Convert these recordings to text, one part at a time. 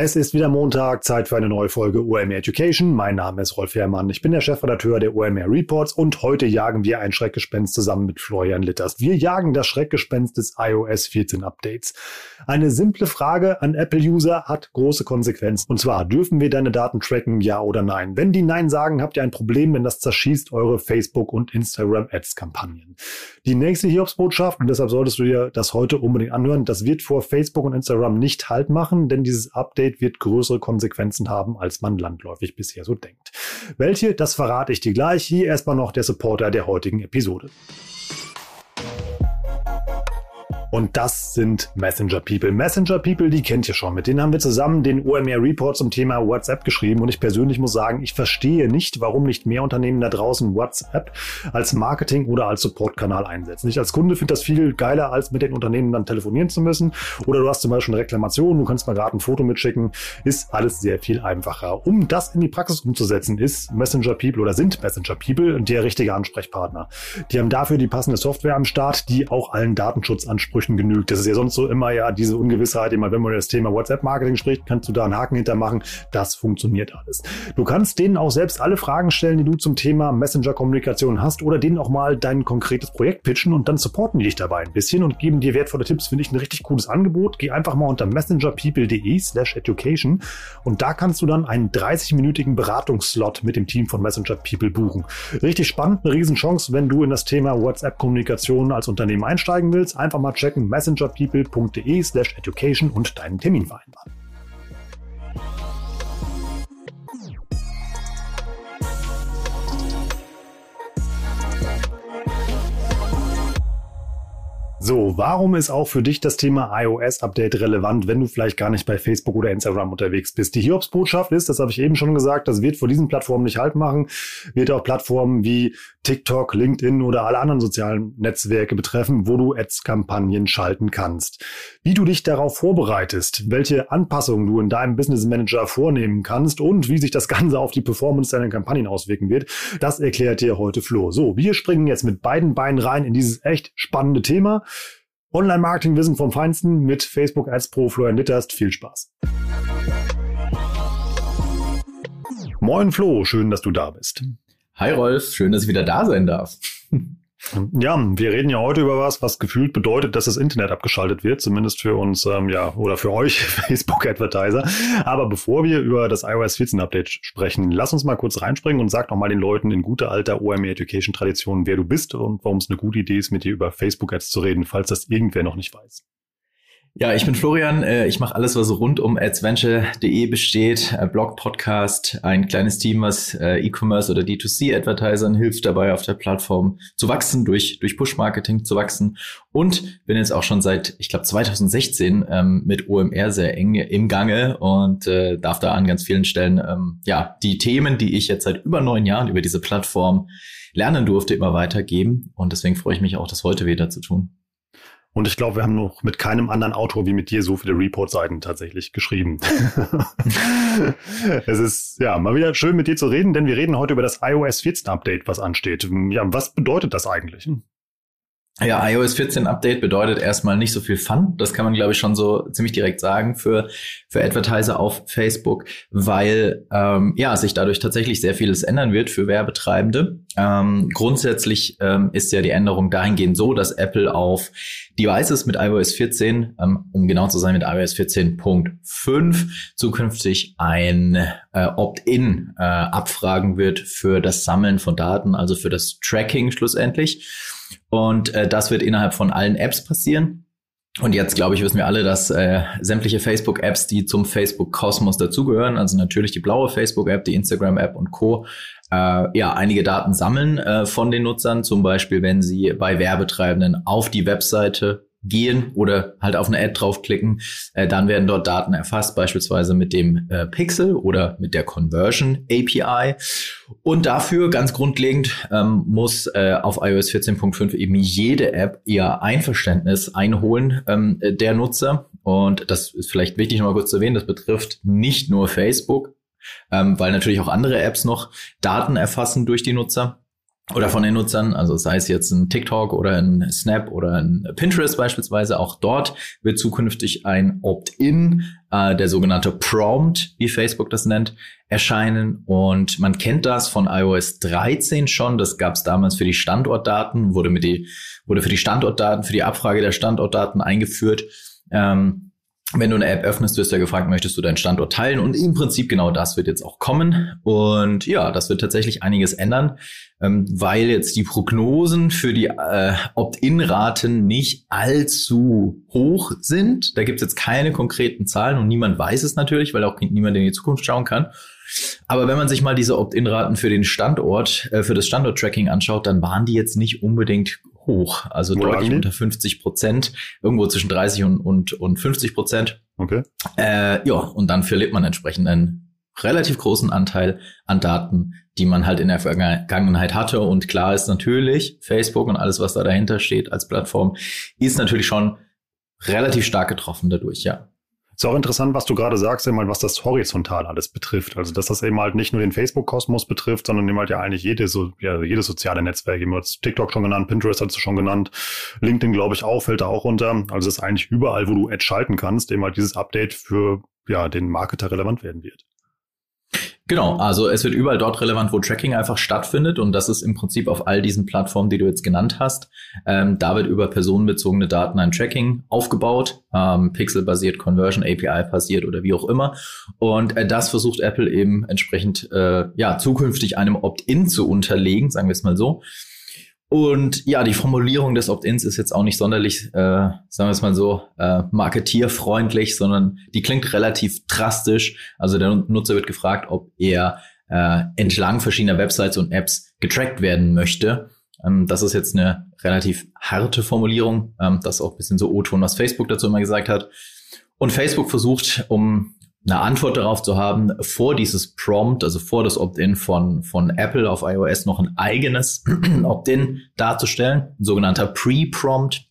Es ist wieder Montag, Zeit für eine neue Folge OMR Education. Mein Name ist Rolf Herrmann. Ich bin der Chefredakteur der OMR Reports und heute jagen wir ein Schreckgespenst zusammen mit Florian Litters. Wir jagen das Schreckgespenst des iOS 14 Updates. Eine simple Frage an Apple-User hat große Konsequenzen. Und zwar, dürfen wir deine Daten tracken, ja oder nein? Wenn die Nein sagen, habt ihr ein Problem, denn das zerschießt eure Facebook- und Instagram-Ads-Kampagnen. Die nächste Hiobsbotschaft, und deshalb solltest du dir das heute unbedingt anhören, das wird vor Facebook und Instagram nicht Halt machen, denn dieses Update Update wird größere Konsequenzen haben, als man landläufig bisher so denkt. Welche, das verrate ich dir gleich. Hier erstmal noch der Supporter der heutigen Episode. Und das sind Messenger People. Messenger People, die kennt ihr schon. Mit denen haben wir zusammen den OMR Report zum Thema WhatsApp geschrieben. Und ich persönlich muss sagen, ich verstehe nicht, warum nicht mehr Unternehmen da draußen WhatsApp als Marketing oder als Supportkanal einsetzen. Ich als Kunde finde das viel geiler, als mit den Unternehmen dann telefonieren zu müssen. Oder du hast zum Beispiel eine Reklamation, du kannst mal gerade ein Foto mitschicken. Ist alles sehr viel einfacher. Um das in die Praxis umzusetzen, ist Messenger People oder sind Messenger People der richtige Ansprechpartner. Die haben dafür die passende Software am Start, die auch allen Datenschutzansprüchen Ansprüchen genügt. Das ist ja sonst so immer ja diese Ungewissheit, immer wenn man über das Thema WhatsApp-Marketing spricht, kannst du da einen Haken hintermachen. Das funktioniert alles. Du kannst denen auch selbst alle Fragen stellen, die du zum Thema Messenger-Kommunikation hast oder denen auch mal dein konkretes Projekt pitchen und dann supporten die dich dabei ein bisschen und geben dir wertvolle Tipps. Finde ich ein richtig cooles Angebot. Geh einfach mal unter messengerpeople.de slash education und da kannst du dann einen 30-minütigen Beratungsslot mit dem Team von Messenger People buchen. Richtig spannend, eine Riesenchance, wenn du in das Thema WhatsApp-Kommunikation als Unternehmen einsteigen willst. Einfach mal checken checken messengerpeople.de slash education und deinen Termin vereinbaren. So, warum ist auch für dich das Thema iOS-Update relevant, wenn du vielleicht gar nicht bei Facebook oder Instagram unterwegs bist? Die Hiobs-Botschaft ist, das habe ich eben schon gesagt, das wird vor diesen Plattformen nicht halt machen, wird auch Plattformen wie TikTok, LinkedIn oder alle anderen sozialen Netzwerke betreffen, wo du Ads-Kampagnen schalten kannst. Wie du dich darauf vorbereitest, welche Anpassungen du in deinem Business Manager vornehmen kannst und wie sich das Ganze auf die Performance deiner Kampagnen auswirken wird, das erklärt dir heute Flo. So, wir springen jetzt mit beiden Beinen rein in dieses echt spannende Thema. Online-Marketing-Wissen vom Feinsten mit Facebook Ads Pro Florian Litterst. Viel Spaß. Moin Flo, schön, dass du da bist. Hi Rolf, schön, dass ich wieder da sein darf. Ja, wir reden ja heute über was, was gefühlt bedeutet, dass das Internet abgeschaltet wird, zumindest für uns, ähm, ja, oder für euch Facebook-Advertiser. Aber bevor wir über das iOS 14 Update sprechen, lass uns mal kurz reinspringen und sag noch mal den Leuten in guter alter OMR Education Tradition, wer du bist und warum es eine gute Idee ist, mit dir über Facebook-Ads zu reden, falls das irgendwer noch nicht weiß. Ja, ich bin Florian. Äh, ich mache alles, was rund um adventure.de besteht. Äh, Blog, Podcast, ein kleines Team, was äh, E-Commerce oder D2C-Advertisern hilft dabei, auf der Plattform zu wachsen, durch, durch Push-Marketing zu wachsen. Und bin jetzt auch schon seit, ich glaube, 2016 ähm, mit OMR sehr eng im Gange und äh, darf da an ganz vielen Stellen ähm, ja die Themen, die ich jetzt seit über neun Jahren über diese Plattform lernen durfte, immer weitergeben. Und deswegen freue ich mich auch, das heute wieder zu tun. Und ich glaube, wir haben noch mit keinem anderen Autor wie mit dir so viele Report-Seiten tatsächlich geschrieben. es ist ja mal wieder schön mit dir zu reden, denn wir reden heute über das iOS 14 Update, was ansteht. Ja, was bedeutet das eigentlich? Ja, iOS 14 Update bedeutet erstmal nicht so viel Fun. Das kann man, glaube ich, schon so ziemlich direkt sagen für, für Advertiser auf Facebook, weil ähm, ja sich dadurch tatsächlich sehr vieles ändern wird für Werbetreibende. Ähm, grundsätzlich ähm, ist ja die Änderung dahingehend so, dass Apple auf Devices mit iOS 14, ähm, um genau zu sein mit iOS 14.5, zukünftig ein äh, Opt-in äh, abfragen wird für das Sammeln von Daten, also für das Tracking schlussendlich. Und äh, das wird innerhalb von allen Apps passieren. Und jetzt, glaube ich, wissen wir alle, dass äh, sämtliche Facebook-Apps, die zum Facebook-Kosmos dazugehören, also natürlich die blaue Facebook-App, die Instagram-App und Co., äh, ja, einige Daten sammeln äh, von den Nutzern, zum Beispiel, wenn sie bei Werbetreibenden auf die Webseite gehen oder halt auf eine Ad draufklicken, äh, dann werden dort Daten erfasst, beispielsweise mit dem äh, Pixel oder mit der Conversion API. Und dafür ganz grundlegend ähm, muss äh, auf iOS 14.5 eben jede App ihr Einverständnis einholen ähm, der Nutzer. Und das ist vielleicht wichtig, noch mal kurz zu erwähnen, das betrifft nicht nur Facebook, ähm, weil natürlich auch andere Apps noch Daten erfassen durch die Nutzer oder von den Nutzern, also sei es jetzt ein TikTok oder ein Snap oder ein Pinterest beispielsweise, auch dort wird zukünftig ein Opt-in, äh, der sogenannte Prompt, wie Facebook das nennt, erscheinen. Und man kennt das von iOS 13 schon. Das gab es damals für die Standortdaten, wurde mit die, wurde für die Standortdaten, für die Abfrage der Standortdaten eingeführt. Ähm, wenn du eine App öffnest, wirst du ja gefragt, möchtest du deinen Standort teilen? Und im Prinzip genau das wird jetzt auch kommen. Und ja, das wird tatsächlich einiges ändern, ähm, weil jetzt die Prognosen für die äh, Opt-in-Raten nicht allzu hoch sind. Da gibt's jetzt keine konkreten Zahlen und niemand weiß es natürlich, weil auch niemand in die Zukunft schauen kann. Aber wenn man sich mal diese Opt-in-Raten für den Standort, äh, für das Standort-Tracking anschaut, dann waren die jetzt nicht unbedingt hoch, also Wo deutlich unter 50 Prozent, irgendwo zwischen 30 und, und, und 50 Prozent. Okay. Äh, ja, und dann verliert man entsprechend einen relativ großen Anteil an Daten, die man halt in der Vergangenheit hatte. Und klar ist natürlich, Facebook und alles, was da dahinter steht als Plattform, ist natürlich schon relativ stark getroffen dadurch, ja. Ist auch interessant, was du gerade sagst, eben halt, was das horizontal alles betrifft. Also, dass das eben halt nicht nur den Facebook-Kosmos betrifft, sondern eben halt ja eigentlich jede, so, ja, jedes soziale Netzwerk. Eben hat TikTok schon genannt, Pinterest hast du schon genannt, LinkedIn, glaube ich, auch, fällt da auch runter. Also, es ist eigentlich überall, wo du Ad schalten kannst, eben halt dieses Update für, ja, den Marketer relevant werden wird. Genau, also es wird überall dort relevant, wo Tracking einfach stattfindet und das ist im Prinzip auf all diesen Plattformen, die du jetzt genannt hast. Ähm, da wird über personenbezogene Daten ein Tracking aufgebaut, ähm, Pixel-basiert, Conversion API-basiert oder wie auch immer. Und äh, das versucht Apple eben entsprechend äh, ja zukünftig einem Opt-in zu unterlegen, sagen wir es mal so. Und ja, die Formulierung des Opt-ins ist jetzt auch nicht sonderlich, äh, sagen wir es mal so, äh, marketierfreundlich, sondern die klingt relativ drastisch. Also der Nutzer wird gefragt, ob er äh, entlang verschiedener Websites und Apps getrackt werden möchte. Ähm, das ist jetzt eine relativ harte Formulierung. Ähm, das ist auch ein bisschen so O-Ton, was Facebook dazu immer gesagt hat. Und Facebook versucht, um eine Antwort darauf zu haben, vor dieses Prompt, also vor das Opt-in von, von Apple auf iOS noch ein eigenes Opt-in darzustellen, ein sogenannter Pre-Prompt.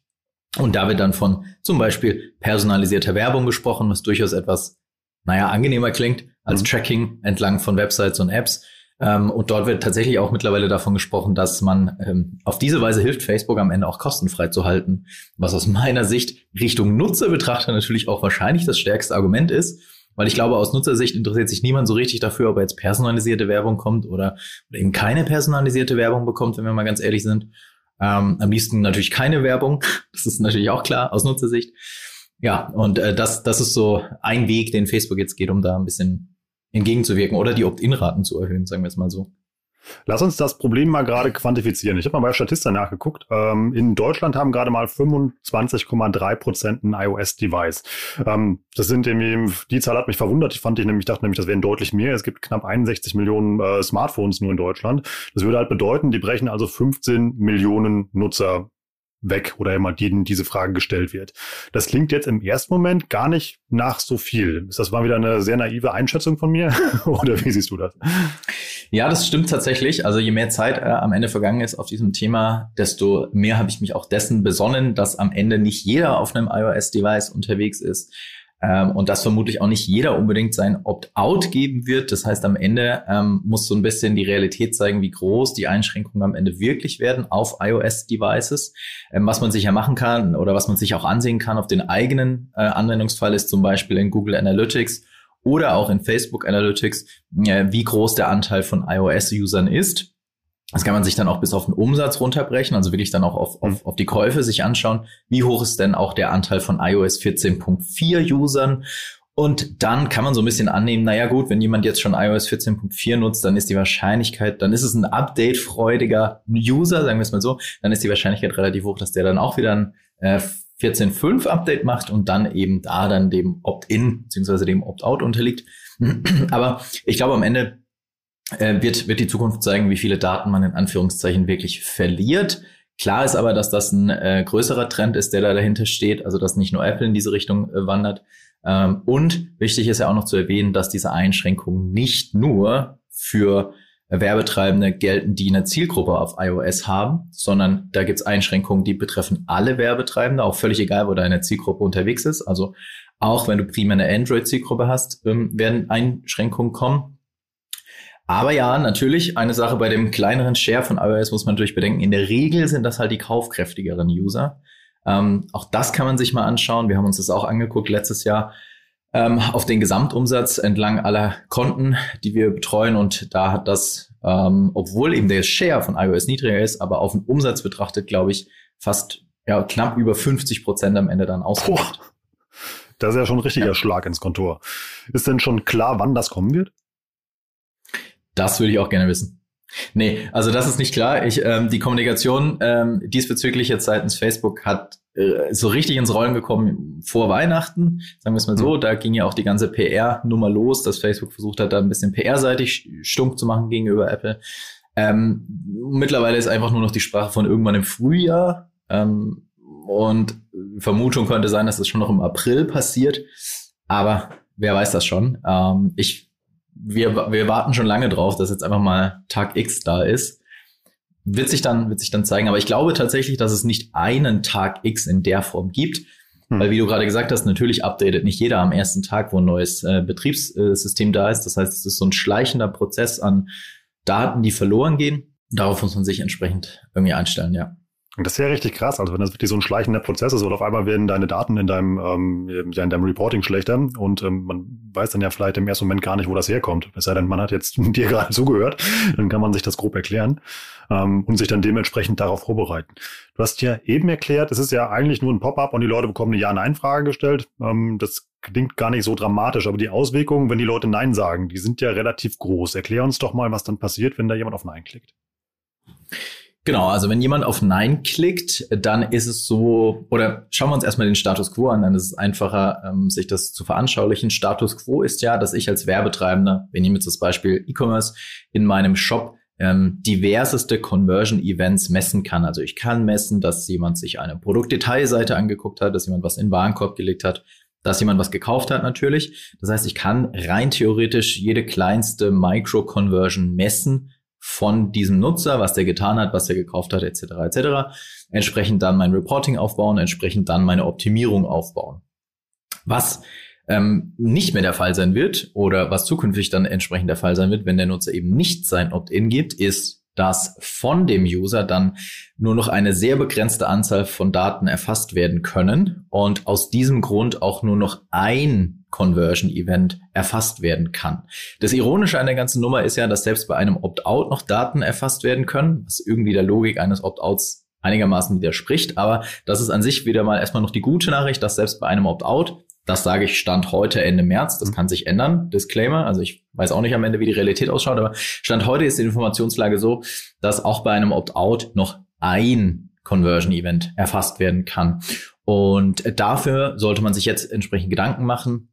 Und da wird dann von zum Beispiel personalisierter Werbung gesprochen, was durchaus etwas, naja, angenehmer klingt als mhm. Tracking entlang von Websites und Apps. Ähm, und dort wird tatsächlich auch mittlerweile davon gesprochen, dass man ähm, auf diese Weise hilft, Facebook am Ende auch kostenfrei zu halten, was aus meiner Sicht Richtung Nutzerbetrachter natürlich auch wahrscheinlich das stärkste Argument ist weil ich glaube, aus Nutzersicht interessiert sich niemand so richtig dafür, ob er jetzt personalisierte Werbung kommt oder, oder eben keine personalisierte Werbung bekommt, wenn wir mal ganz ehrlich sind. Ähm, am liebsten natürlich keine Werbung. Das ist natürlich auch klar aus Nutzersicht. Ja, und äh, das, das ist so ein Weg, den Facebook jetzt geht, um da ein bisschen entgegenzuwirken oder die Opt-in-Raten zu erhöhen, sagen wir jetzt mal so. Lass uns das Problem mal gerade quantifizieren. Ich habe mal bei Statista nachgeguckt. Ähm, in Deutschland haben gerade mal 25,3 Prozent ein iOS-Device. Ähm, das sind irgendwie, die Zahl hat mich verwundert. Ich fand ich nämlich, dachte nämlich, das wären deutlich mehr. Es gibt knapp 61 Millionen äh, Smartphones nur in Deutschland. Das würde halt bedeuten, die brechen also 15 Millionen Nutzer weg oder immer denen diese Frage gestellt wird. Das klingt jetzt im ersten Moment gar nicht nach so viel. Ist das mal wieder eine sehr naive Einschätzung von mir oder wie siehst du das? Ja, das stimmt tatsächlich. Also je mehr Zeit äh, am Ende vergangen ist auf diesem Thema, desto mehr habe ich mich auch dessen besonnen, dass am Ende nicht jeder auf einem iOS-Device unterwegs ist ähm, und dass vermutlich auch nicht jeder unbedingt sein Opt-out geben wird. Das heißt, am Ende ähm, muss so ein bisschen die Realität zeigen, wie groß die Einschränkungen am Ende wirklich werden auf iOS-Devices. Ähm, was man sich ja machen kann oder was man sich auch ansehen kann auf den eigenen äh, Anwendungsfall ist zum Beispiel in Google Analytics oder auch in Facebook Analytics, äh, wie groß der Anteil von iOS-Usern ist. Das kann man sich dann auch bis auf den Umsatz runterbrechen, also wirklich dann auch auf, auf, auf die Käufe sich anschauen. Wie hoch ist denn auch der Anteil von iOS 14.4 Usern? Und dann kann man so ein bisschen annehmen, naja gut, wenn jemand jetzt schon iOS 14.4 nutzt, dann ist die Wahrscheinlichkeit, dann ist es ein update-freudiger User, sagen wir es mal so, dann ist die Wahrscheinlichkeit relativ hoch, dass der dann auch wieder ein äh, 14.5 Update macht und dann eben da dann dem Opt-in beziehungsweise dem Opt-out unterliegt. Aber ich glaube, am Ende äh, wird, wird die Zukunft zeigen, wie viele Daten man in Anführungszeichen wirklich verliert. Klar ist aber, dass das ein äh, größerer Trend ist, der da dahinter steht, also dass nicht nur Apple in diese Richtung äh, wandert. Ähm, und wichtig ist ja auch noch zu erwähnen, dass diese Einschränkungen nicht nur für Werbetreibende gelten, die eine Zielgruppe auf iOS haben, sondern da gibt's Einschränkungen, die betreffen alle Werbetreibende, auch völlig egal, wo deine Zielgruppe unterwegs ist. Also auch wenn du primär eine Android-Zielgruppe hast, ähm, werden Einschränkungen kommen. Aber ja, natürlich, eine Sache bei dem kleineren Share von iOS muss man natürlich bedenken. In der Regel sind das halt die kaufkräftigeren User. Ähm, auch das kann man sich mal anschauen. Wir haben uns das auch angeguckt letztes Jahr ähm, auf den Gesamtumsatz entlang aller Konten, die wir betreuen. Und da hat das, ähm, obwohl eben der Share von iOS niedriger ist, aber auf den Umsatz betrachtet, glaube ich, fast ja, knapp über 50 Prozent am Ende dann ausgemacht. Das ist ja schon ein richtiger ja. Schlag ins Kontor. Ist denn schon klar, wann das kommen wird? Das würde ich auch gerne wissen. Nee, also das ist nicht klar. Ich, ähm, die Kommunikation ähm, diesbezüglich jetzt seitens Facebook hat äh, so richtig ins Rollen gekommen vor Weihnachten, sagen wir es mal so. Mhm. Da ging ja auch die ganze PR-Nummer los, dass Facebook versucht hat, da ein bisschen PR-seitig stunk zu machen gegenüber Apple. Ähm, mittlerweile ist einfach nur noch die Sprache von irgendwann im Frühjahr. Ähm, und Vermutung könnte sein, dass es das schon noch im April passiert. Aber wer weiß das schon. Ähm, ich wir, wir warten schon lange drauf, dass jetzt einfach mal Tag X da ist. Wird sich dann, wird sich dann zeigen. Aber ich glaube tatsächlich, dass es nicht einen Tag X in der Form gibt. Hm. Weil, wie du gerade gesagt hast, natürlich updatet nicht jeder am ersten Tag, wo ein neues äh, Betriebssystem da ist. Das heißt, es ist so ein schleichender Prozess an Daten, die verloren gehen. Darauf muss man sich entsprechend irgendwie einstellen, ja. Und das ist ja richtig krass. Also wenn das wirklich so ein schleichender Prozess ist oder auf einmal werden deine Daten in deinem, ähm, ja, in deinem Reporting schlechter und ähm, man weiß dann ja vielleicht im ersten Moment gar nicht, wo das herkommt. Es sei denn, man hat jetzt dir gerade zugehört, dann kann man sich das grob erklären ähm, und sich dann dementsprechend darauf vorbereiten. Du hast ja eben erklärt, es ist ja eigentlich nur ein Pop-up und die Leute bekommen eine Ja-Nein-Frage gestellt. Ähm, das klingt gar nicht so dramatisch, aber die Auswirkungen, wenn die Leute Nein sagen, die sind ja relativ groß. Erklär uns doch mal, was dann passiert, wenn da jemand auf Nein klickt. Genau, also wenn jemand auf Nein klickt, dann ist es so, oder schauen wir uns erstmal den Status quo an, dann ist es einfacher, ähm, sich das zu veranschaulichen. Status quo ist ja, dass ich als Werbetreibender, wir nehmen jetzt das Beispiel E-Commerce, in meinem Shop ähm, diverseste Conversion-Events messen kann. Also ich kann messen, dass jemand sich eine Produktdetailseite angeguckt hat, dass jemand was in den Warenkorb gelegt hat, dass jemand was gekauft hat natürlich. Das heißt, ich kann rein theoretisch jede kleinste Micro-Conversion messen von diesem Nutzer, was der getan hat, was der gekauft hat, etc. etc. Entsprechend dann mein Reporting aufbauen, entsprechend dann meine Optimierung aufbauen. Was ähm, nicht mehr der Fall sein wird oder was zukünftig dann entsprechend der Fall sein wird, wenn der Nutzer eben nicht sein Opt-in gibt, ist, dass von dem User dann nur noch eine sehr begrenzte Anzahl von Daten erfasst werden können und aus diesem Grund auch nur noch ein Conversion Event erfasst werden kann. Das Ironische an der ganzen Nummer ist ja, dass selbst bei einem Opt-out noch Daten erfasst werden können, was irgendwie der Logik eines Opt-outs einigermaßen widerspricht. Aber das ist an sich wieder mal erstmal noch die gute Nachricht, dass selbst bei einem Opt-out, das sage ich Stand heute Ende März, das kann sich ändern, Disclaimer, also ich weiß auch nicht am Ende, wie die Realität ausschaut, aber Stand heute ist die Informationslage so, dass auch bei einem Opt-out noch ein Conversion Event erfasst werden kann. Und dafür sollte man sich jetzt entsprechend Gedanken machen,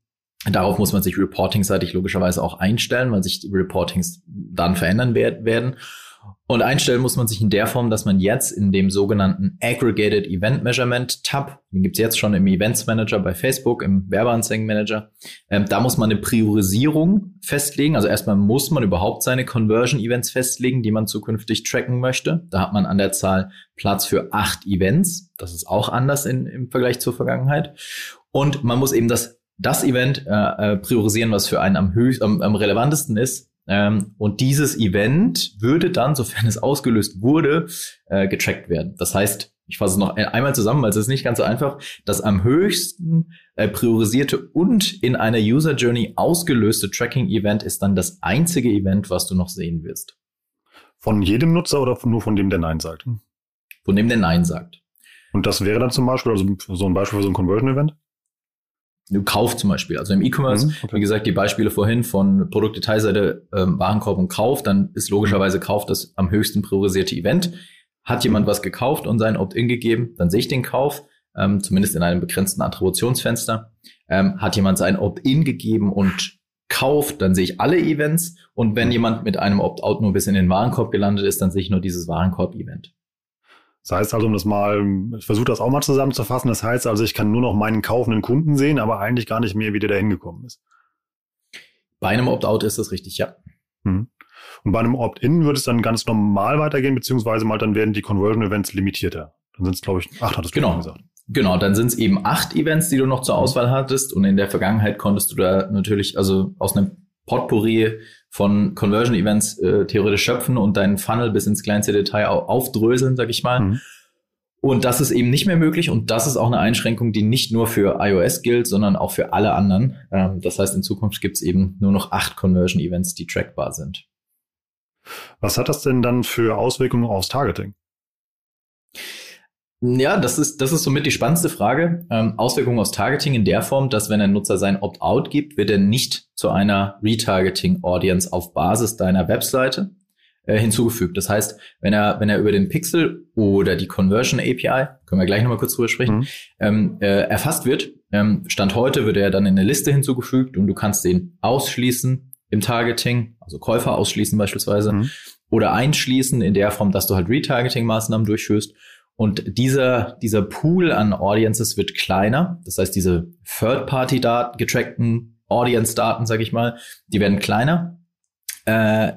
Darauf muss man sich reportingseitig logischerweise auch einstellen, weil sich die Reportings dann verändern werden. Und einstellen muss man sich in der Form, dass man jetzt in dem sogenannten Aggregated Event Measurement Tab, den gibt's jetzt schon im Events Manager bei Facebook, im Werbeanzeigen Manager, ähm, da muss man eine Priorisierung festlegen. Also erstmal muss man überhaupt seine Conversion Events festlegen, die man zukünftig tracken möchte. Da hat man an der Zahl Platz für acht Events. Das ist auch anders in, im Vergleich zur Vergangenheit. Und man muss eben das das Event äh, äh, priorisieren, was für einen am, höchst, am, am relevantesten ist. Ähm, und dieses Event würde dann, sofern es ausgelöst wurde, äh, getrackt werden. Das heißt, ich fasse es noch einmal zusammen, weil es ist nicht ganz so einfach, das am höchsten äh, priorisierte und in einer User Journey ausgelöste Tracking-Event ist dann das einzige Event, was du noch sehen wirst. Von jedem Nutzer oder nur von dem, der Nein sagt? Von dem, der Nein sagt. Und das wäre dann zum Beispiel, also so ein Beispiel für so ein Conversion-Event? Kauf zum Beispiel. Also im E-Commerce, mhm, okay. wie gesagt, die Beispiele vorhin von Produktdetailseite, ähm, Warenkorb und Kauf, dann ist logischerweise Kauf das am höchsten priorisierte Event. Hat jemand was gekauft und sein Opt-in gegeben, dann sehe ich den Kauf, ähm, zumindest in einem begrenzten Attributionsfenster. Ähm, hat jemand sein Opt-in gegeben und kauft, dann sehe ich alle Events. Und wenn mhm. jemand mit einem Opt-out nur bis in den Warenkorb gelandet ist, dann sehe ich nur dieses Warenkorb-Event. Das heißt also, um das mal, ich versuche das auch mal zusammenzufassen, das heißt also, ich kann nur noch meinen kaufenden Kunden sehen, aber eigentlich gar nicht mehr, wie der da hingekommen ist. Bei einem Opt-out ist das richtig, ja. Mhm. Und bei einem Opt-in würde es dann ganz normal weitergehen, beziehungsweise mal dann werden die Conversion-Events limitierter. Dann sind es, glaube ich, acht, hattest du genau. gesagt. Genau, dann sind es eben acht Events, die du noch zur Auswahl hattest. Und in der Vergangenheit konntest du da natürlich, also aus einem Potpourri von Conversion Events äh, theoretisch schöpfen und deinen Funnel bis ins kleinste Detail aufdröseln, sag ich mal. Mhm. Und das ist eben nicht mehr möglich und das ist auch eine Einschränkung, die nicht nur für iOS gilt, sondern auch für alle anderen. Ähm, das heißt, in Zukunft gibt es eben nur noch acht Conversion Events, die trackbar sind. Was hat das denn dann für Auswirkungen aufs Targeting? Ja, das ist, das ist somit die spannendste Frage. Ähm, Auswirkungen aus Targeting in der Form, dass wenn ein Nutzer sein Opt-out gibt, wird er nicht zu einer Retargeting-Audience auf Basis deiner Webseite äh, hinzugefügt. Das heißt, wenn er, wenn er über den Pixel oder die Conversion API, können wir gleich nochmal kurz drüber sprechen, mhm. ähm, äh, erfasst wird, ähm, Stand heute wird er dann in eine Liste hinzugefügt und du kannst den ausschließen im Targeting, also Käufer ausschließen beispielsweise, mhm. oder einschließen in der Form, dass du halt Retargeting-Maßnahmen durchführst. Und dieser, dieser Pool an Audiences wird kleiner. Das heißt, diese Third-Party-Daten, getrackten Audience-Daten, sage ich mal, die werden kleiner. Äh,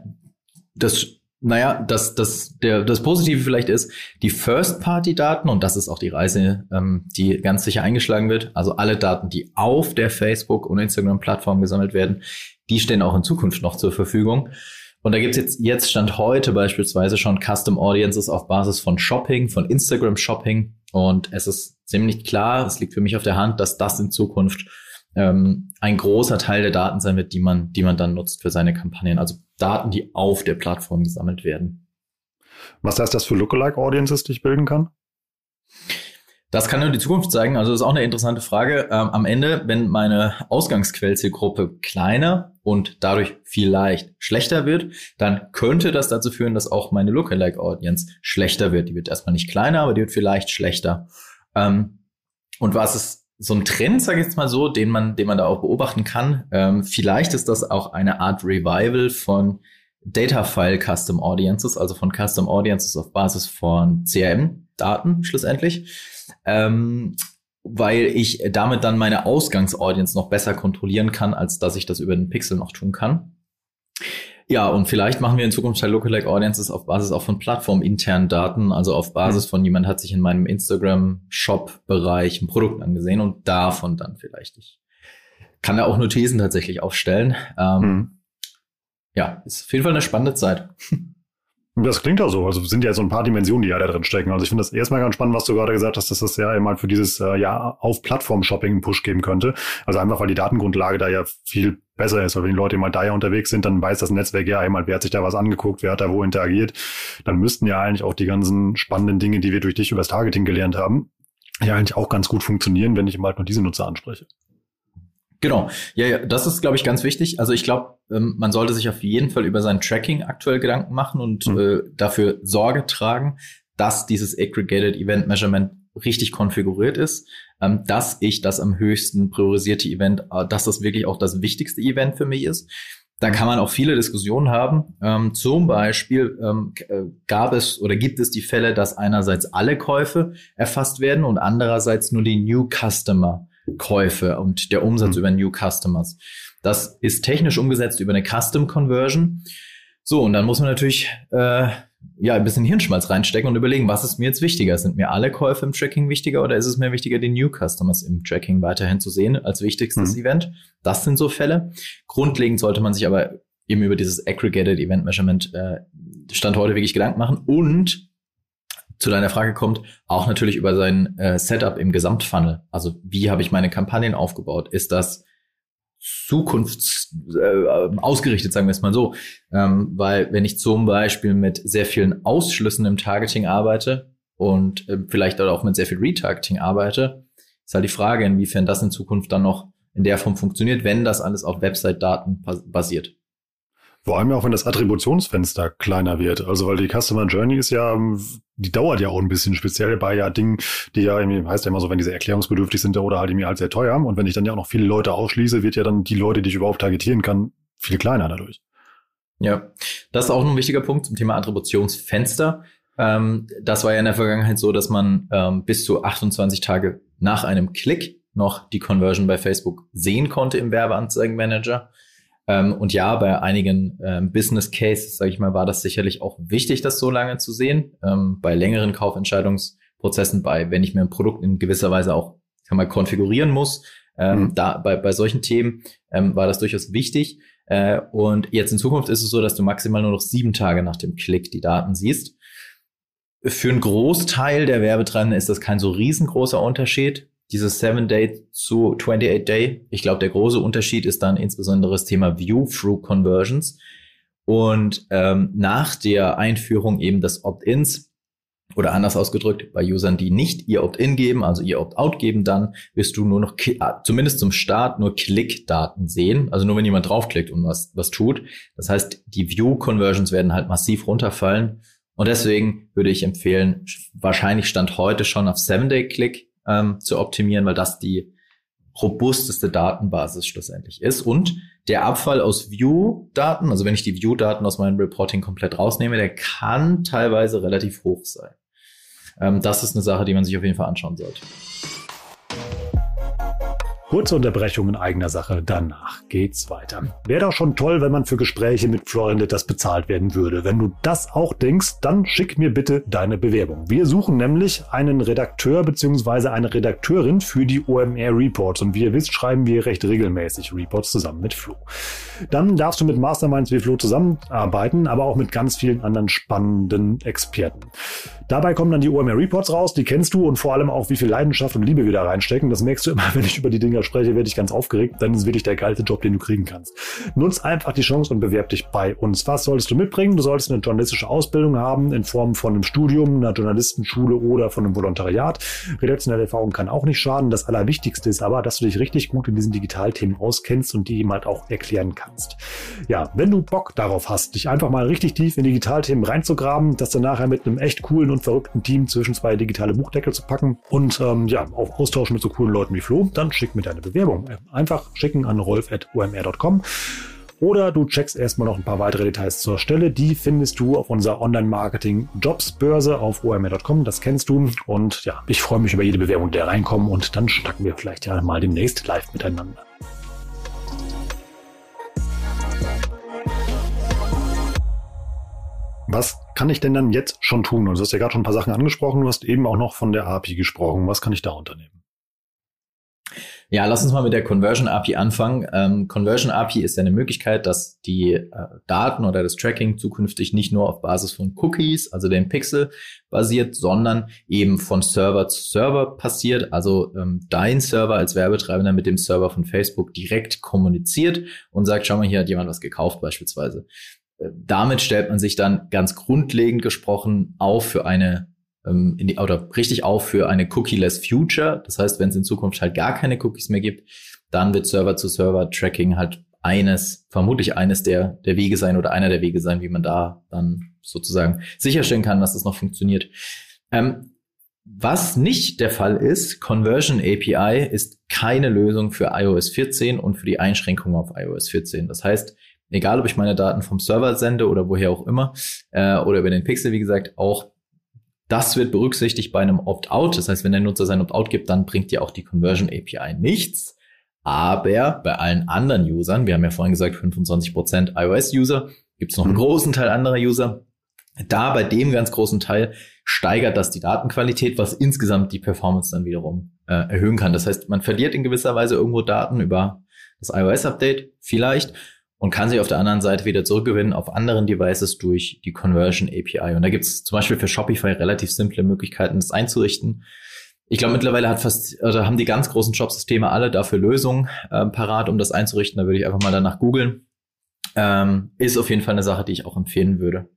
das, naja, das, das, der, das Positive vielleicht ist, die First-Party-Daten, und das ist auch die Reise, ähm, die ganz sicher eingeschlagen wird, also alle Daten, die auf der Facebook- und Instagram-Plattform gesammelt werden, die stehen auch in Zukunft noch zur Verfügung. Und da gibt's jetzt, jetzt Stand heute beispielsweise schon Custom Audiences auf Basis von Shopping, von Instagram Shopping. Und es ist ziemlich klar, es liegt für mich auf der Hand, dass das in Zukunft ähm, ein großer Teil der Daten sein wird, die man, die man dann nutzt für seine Kampagnen. Also Daten, die auf der Plattform gesammelt werden. Was heißt das für Lookalike Audiences, die ich bilden kann? Das kann nur die Zukunft zeigen. Also das ist auch eine interessante Frage. Ähm, am Ende, wenn meine Ausgangsquellzielgruppe kleiner und dadurch vielleicht schlechter wird, dann könnte das dazu führen, dass auch meine Lookalike Audience schlechter wird. Die wird erstmal nicht kleiner, aber die wird vielleicht schlechter. Ähm, und was ist so ein Trend, sage ich jetzt mal so, den man, den man da auch beobachten kann? Ähm, vielleicht ist das auch eine Art Revival von Data File Custom Audiences, also von Custom Audiences auf Basis von CRM-Daten schlussendlich ähm, weil ich damit dann meine Ausgangsaudience noch besser kontrollieren kann, als dass ich das über den Pixel noch tun kann. Ja, und vielleicht machen wir in Zukunft halt Lookalike Audiences auf Basis auch von plattforminternen Daten, also auf Basis mhm. von jemand hat sich in meinem Instagram-Shop-Bereich ein Produkt angesehen und davon dann vielleicht. Ich kann da auch nur Thesen tatsächlich aufstellen. Ähm, mhm. Ja, ist auf jeden Fall eine spannende Zeit. Das klingt auch so. Also sind ja so ein paar Dimensionen, die ja da drin stecken. Also ich finde das erstmal ganz spannend, was du gerade gesagt hast, dass das ja mal für dieses äh, ja auf Plattform-Shopping einen Push geben könnte. Also einfach, weil die Datengrundlage da ja viel besser ist. Weil wenn die Leute mal da ja unterwegs sind, dann weiß das Netzwerk ja einmal, wer hat sich da was angeguckt, wer hat da wo interagiert. Dann müssten ja eigentlich auch die ganzen spannenden Dinge, die wir durch dich über das Targeting gelernt haben, ja eigentlich auch ganz gut funktionieren, wenn ich mal halt nur diese Nutzer anspreche. Genau. Ja, ja, das ist, glaube ich, ganz wichtig. Also ich glaube, ähm, man sollte sich auf jeden Fall über sein Tracking aktuell Gedanken machen und mhm. äh, dafür Sorge tragen, dass dieses Aggregated Event Measurement richtig konfiguriert ist, ähm, dass ich das am höchsten priorisierte Event, äh, dass das wirklich auch das wichtigste Event für mich ist. Da kann man auch viele Diskussionen haben. Ähm, zum Beispiel ähm, äh, gab es oder gibt es die Fälle, dass einerseits alle Käufe erfasst werden und andererseits nur die New Customer Käufe und der Umsatz mhm. über New Customers. Das ist technisch umgesetzt über eine Custom Conversion. So, und dann muss man natürlich äh, ja ein bisschen Hirnschmalz reinstecken und überlegen, was ist mir jetzt wichtiger? Sind mir alle Käufe im Tracking wichtiger oder ist es mir wichtiger, die New Customers im Tracking weiterhin zu sehen als wichtigstes mhm. Event? Das sind so Fälle. Grundlegend sollte man sich aber eben über dieses Aggregated Event Measurement äh, Stand heute wirklich Gedanken machen und zu deiner Frage kommt, auch natürlich über sein äh, Setup im Gesamtfunnel. Also wie habe ich meine Kampagnen aufgebaut? Ist das zukunfts äh, ausgerichtet, sagen wir es mal so. Ähm, weil wenn ich zum Beispiel mit sehr vielen Ausschlüssen im Targeting arbeite und äh, vielleicht auch mit sehr viel Retargeting arbeite, ist halt die Frage, inwiefern das in Zukunft dann noch in der Form funktioniert, wenn das alles auf Website-Daten basiert. Vor allem auch, wenn das Attributionsfenster kleiner wird. Also, weil die Customer Journey ist ja, die dauert ja auch ein bisschen speziell bei ja Dingen, die ja irgendwie, heißt ja immer so, wenn diese erklärungsbedürftig sind oder halt irgendwie halt sehr teuer. Und wenn ich dann ja auch noch viele Leute ausschließe, wird ja dann die Leute, die ich überhaupt targetieren kann, viel kleiner dadurch. Ja, das ist auch ein wichtiger Punkt zum Thema Attributionsfenster. Ähm, das war ja in der Vergangenheit so, dass man ähm, bis zu 28 Tage nach einem Klick noch die Conversion bei Facebook sehen konnte im Werbeanzeigenmanager. Ähm, und ja, bei einigen ähm, Business Cases, sage ich mal, war das sicherlich auch wichtig, das so lange zu sehen. Ähm, bei längeren Kaufentscheidungsprozessen, bei wenn ich mir ein Produkt in gewisser Weise auch kann mal konfigurieren muss, Ähm, mhm. Da bei, bei solchen Themen ähm, war das durchaus wichtig. Äh, und jetzt in Zukunft ist es so, dass du maximal nur noch sieben Tage nach dem Klick die Daten siehst. Für einen Großteil der Werbetreibenden ist das kein so riesengroßer Unterschied. Dieses 7-Day zu 28-Day. Ich glaube, der große Unterschied ist dann insbesondere das Thema View-Through-Conversions. Und ähm, nach der Einführung eben des Opt-ins oder anders ausgedrückt, bei Usern, die nicht ihr Opt-in geben, also ihr Opt-out geben, dann wirst du nur noch, ah, zumindest zum Start, nur Klickdaten sehen. Also nur wenn jemand draufklickt und was, was tut. Das heißt, die View-Conversions werden halt massiv runterfallen. Und deswegen würde ich empfehlen, wahrscheinlich Stand heute schon auf 7-Day-Click ähm, zu optimieren, weil das die robusteste Datenbasis schlussendlich ist. Und der Abfall aus View-Daten, also wenn ich die View-Daten aus meinem Reporting komplett rausnehme, der kann teilweise relativ hoch sein. Ähm, das ist eine Sache, die man sich auf jeden Fall anschauen sollte. Kurze Unterbrechung in eigener Sache, danach geht's weiter. Wäre doch schon toll, wenn man für Gespräche mit Florian Litters bezahlt werden würde. Wenn du das auch denkst, dann schick mir bitte deine Bewerbung. Wir suchen nämlich einen Redakteur bzw. eine Redakteurin für die OMR Reports und wie ihr wisst, schreiben wir recht regelmäßig Reports zusammen mit Flo. Dann darfst du mit Masterminds wie Flo zusammenarbeiten, aber auch mit ganz vielen anderen spannenden Experten. Dabei kommen dann die OMR Reports raus, die kennst du und vor allem auch, wie viel Leidenschaft und Liebe wir da reinstecken. Das merkst du immer, wenn ich über die Dinge Bundesliga spreche, werde ich ganz aufgeregt. Dann ist wirklich der geilste Job, den du kriegen kannst. Nutz einfach die Chance und bewerb dich bei uns. Was solltest du mitbringen? Du solltest eine journalistische Ausbildung haben in Form von einem Studium, einer Journalistenschule oder von einem Volontariat. Redaktionelle Erfahrung kann auch nicht schaden. Das Allerwichtigste ist aber, dass du dich richtig gut in diesen Digitalthemen auskennst und die ihm halt auch erklären kannst. Ja, wenn du Bock darauf hast, dich einfach mal richtig tief in Digitalthemen reinzugraben, das dann nachher mit einem echt coolen und verrückten Team zwischen zwei digitale Buchdeckel zu packen und ähm, ja, auch austauschen mit so coolen Leuten wie Flo, dann schick mir deine Bewerbung. Einfach schicken an rolf.omr.com. Oder du checkst erstmal noch ein paar weitere Details zur Stelle. Die findest du auf unserer Online-Marketing-Jobs-Börse auf omr.com. Das kennst du. Und ja, ich freue mich über jede Bewerbung, die da reinkommen. Und dann schnacken wir vielleicht ja mal demnächst live miteinander. Was kann ich denn dann jetzt schon tun? Du hast ja gerade schon ein paar Sachen angesprochen. Du hast eben auch noch von der API gesprochen. Was kann ich da unternehmen? Ja, lass uns mal mit der Conversion API anfangen. Ähm, Conversion API ist ja eine Möglichkeit, dass die äh, Daten oder das Tracking zukünftig nicht nur auf Basis von Cookies, also dem Pixel, basiert, sondern eben von Server zu Server passiert. Also ähm, dein Server als Werbetreibender mit dem Server von Facebook direkt kommuniziert und sagt, schau mal, hier hat jemand was gekauft beispielsweise. Damit stellt man sich dann ganz grundlegend gesprochen auf für eine ähm, in die, oder richtig auf für eine Cookie-less Future. Das heißt, wenn es in Zukunft halt gar keine Cookies mehr gibt, dann wird Server-zu-Server-Tracking halt eines, vermutlich eines der, der Wege sein oder einer der Wege sein, wie man da dann sozusagen sicherstellen kann, dass das noch funktioniert. Ähm, was nicht der Fall ist, Conversion API ist keine Lösung für iOS 14 und für die Einschränkung auf iOS 14. Das heißt, egal ob ich meine Daten vom Server sende oder woher auch immer, äh, oder über den Pixel, wie gesagt, auch das wird berücksichtigt bei einem Opt-out. Das heißt, wenn der Nutzer sein Opt-out gibt, dann bringt dir auch die Conversion API nichts. Aber bei allen anderen Usern, wir haben ja vorhin gesagt, 25% iOS-User, gibt es noch einen mhm. großen Teil anderer User. Da bei dem ganz großen Teil steigert das die Datenqualität, was insgesamt die Performance dann wiederum äh, erhöhen kann. Das heißt, man verliert in gewisser Weise irgendwo Daten über das iOS-Update vielleicht und kann sie auf der anderen Seite wieder zurückgewinnen auf anderen Devices durch die Conversion API. Und da gibt es zum Beispiel für Shopify relativ simple Möglichkeiten, das einzurichten. Ich glaube, mittlerweile hat fast, oder haben die ganz großen Shop-Systeme alle dafür Lösungen äh, parat, um das einzurichten. Da würde ich einfach mal danach googeln. Ähm, ist auf jeden Fall eine Sache, die ich auch empfehlen würde.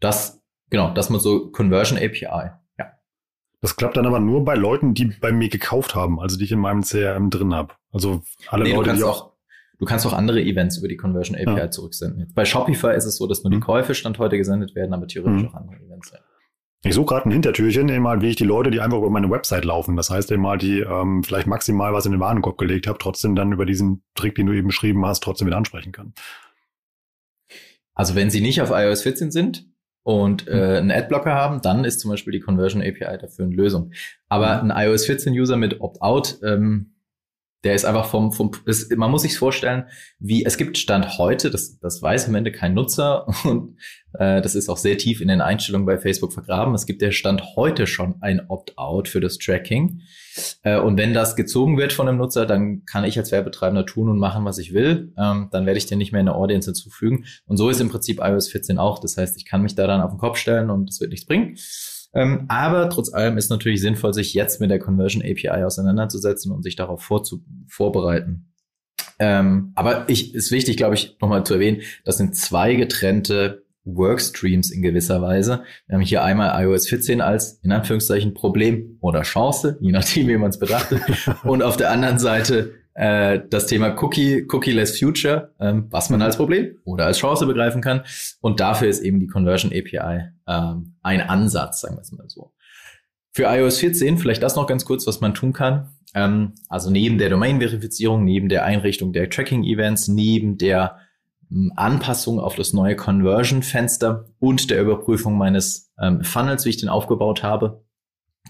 Das, genau, das mit so Conversion API. Ja. Das klappt dann aber nur bei Leuten, die bei mir gekauft haben, also die ich in meinem CRM drin habe. Also alle nee, Leute, die auch Du kannst auch andere Events über die Conversion API ja. zurücksenden. Jetzt bei Shopify ist es so, dass nur die mhm. Käufe Stand heute gesendet werden, aber theoretisch mhm. auch andere Events. Ja. Ich suche gerade ein Hintertürchen, eben mal, wie ich die Leute, die einfach über meine Website laufen, das heißt eben mal, die ähm, vielleicht maximal was in den Warenkorb gelegt haben, trotzdem dann über diesen Trick, den du eben beschrieben hast, trotzdem wieder ansprechen kann. Also wenn sie nicht auf iOS 14 sind und äh, mhm. einen Adblocker haben, dann ist zum Beispiel die Conversion API dafür eine Lösung. Aber mhm. ein iOS 14 User mit Opt-out, ähm, Der ist einfach vom, vom ist, man muss sich vorstellen, wie es gibt Stand heute, das, das weiß am Ende kein Nutzer und äh, das ist auch sehr tief in den Einstellungen bei Facebook vergraben. Es gibt der Stand heute schon ein Opt-out für das Tracking. Äh, und wenn das gezogen wird von einem Nutzer, dann kann ich als Werbetreibender tun und machen, was ich will. Ähm, dann werde ich den nicht mehr in der Audience hinzufügen. Und so ist im Prinzip iOS 14 auch. Das heißt, ich kann mich da dann auf den Kopf stellen und es wird nichts bringen. Ähm, aber trotz allem ist natürlich sinnvoll, sich jetzt mit der Conversion API auseinanderzusetzen und sich darauf vorzu vorbereiten. Ähm, aber ich, ist wichtig, glaube ich, nochmal zu erwähnen, das sind zwei getrennte Workstreams in gewisser Weise. Wir haben hier einmal iOS 14 als in Anführungszeichen Problem oder Chance, je nachdem, wie man es betrachtet. und auf der anderen Seite äh, das Thema Cookie, Cookie-less Future, ähm, was man als Problem oder als Chance begreifen kann. Und dafür ist eben die Conversion API ähm, ein Ansatz, sagen wir es mal so. Für iOS 14 vielleicht das noch ganz kurz, was man tun kann. Ähm, also neben der Domain-Verifizierung, neben der Einrichtung der Tracking-Events, neben der ähm, Anpassung auf das neue Conversion-Fenster und der Überprüfung meines ähm, Funnels, wie ich den aufgebaut habe,